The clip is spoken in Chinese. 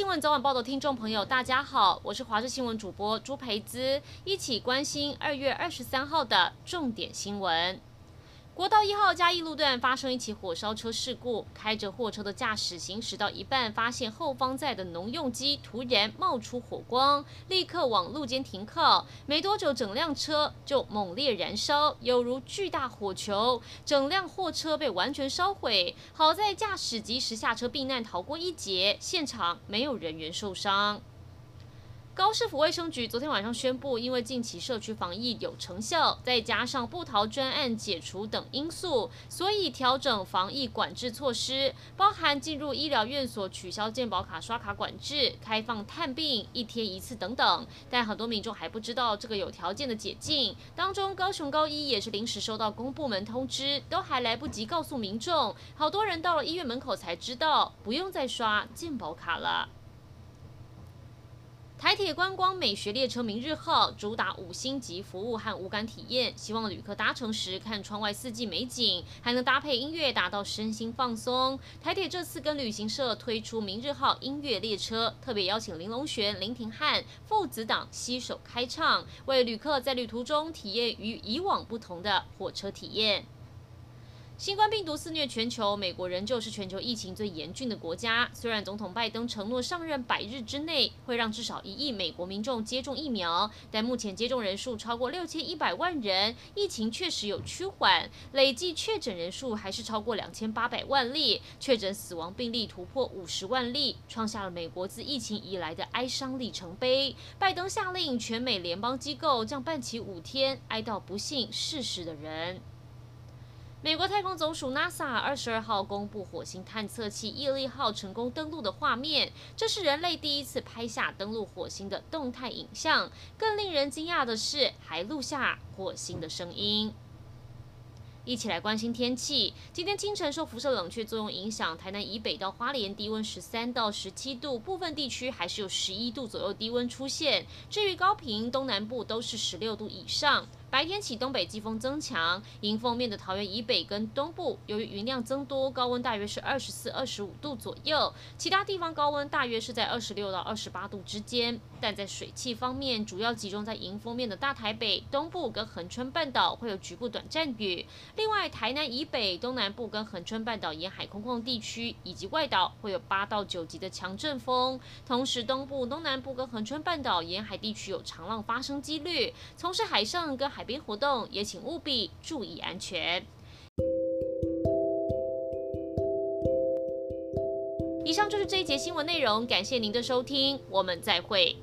新闻早晚报的听众朋友，大家好，我是华视新闻主播朱培姿，一起关心二月二十三号的重点新闻。国道一号嘉义路段发生一起火烧车事故，开着货车的驾驶行驶到一半，发现后方载的农用机突然冒出火光，立刻往路肩停靠。没多久，整辆车就猛烈燃烧，犹如巨大火球，整辆货车被完全烧毁。好在驾驶及时下车避难，逃过一劫，现场没有人员受伤。高市府卫生局昨天晚上宣布，因为近期社区防疫有成效，再加上部桃专案解除等因素，所以调整防疫管制措施，包含进入医疗院所取消健保卡刷卡管制、开放探病一天一次等等。但很多民众还不知道这个有条件的解禁，当中高雄高医也是临时收到公部门通知，都还来不及告诉民众，好多人到了医院门口才知道，不用再刷健保卡了。台铁观光美学列车明日号主打五星级服务和无感体验，希望旅客搭乘时看窗外四季美景，还能搭配音乐，达到身心放松。台铁这次跟旅行社推出明日号音乐列车，特别邀请林隆璇、林廷汉父子档携手开唱，为旅客在旅途中体验与以往不同的火车体验。新冠病毒肆虐全球，美国仍旧是全球疫情最严峻的国家。虽然总统拜登承诺上任百日之内会让至少一亿美国民众接种疫苗，但目前接种人数超过六千一百万人，疫情确实有趋缓，累计确诊人数还是超过两千八百万例，确诊死亡病例突破五十万例，创下了美国自疫情以来的哀伤里程碑。拜登下令全美联邦机构将办期五天，哀悼不幸逝世的人。美国太空总署 NASA 二十二号公布火星探测器毅力号成功登陆的画面，这是人类第一次拍下登陆火星的动态影像。更令人惊讶的是，还录下火星的声音。一起来关心天气。今天清晨受辐射冷却作用影响，台南以北到花莲低温十三到十七度，部分地区还是有十一度左右低温出现。至于高屏、东南部都是十六度以上。白天起东北季风增强，迎风面的桃园以北跟东部，由于云量增多，高温大约是二十四、二十五度左右。其他地方高温大约是在二十六到二十八度之间。但在水汽方面，主要集中在迎风面的大台北、东部跟恒春半岛会有局部短暂雨。另外，台南以北、东南部跟恒春半岛沿海空旷地区以及外岛会有八到九级的强阵风。同时，东部、东南部跟恒春半岛沿海地区有长浪发生几率。从事海上跟海海边活动也请务必注意安全。以上就是这一节新闻内容，感谢您的收听，我们再会。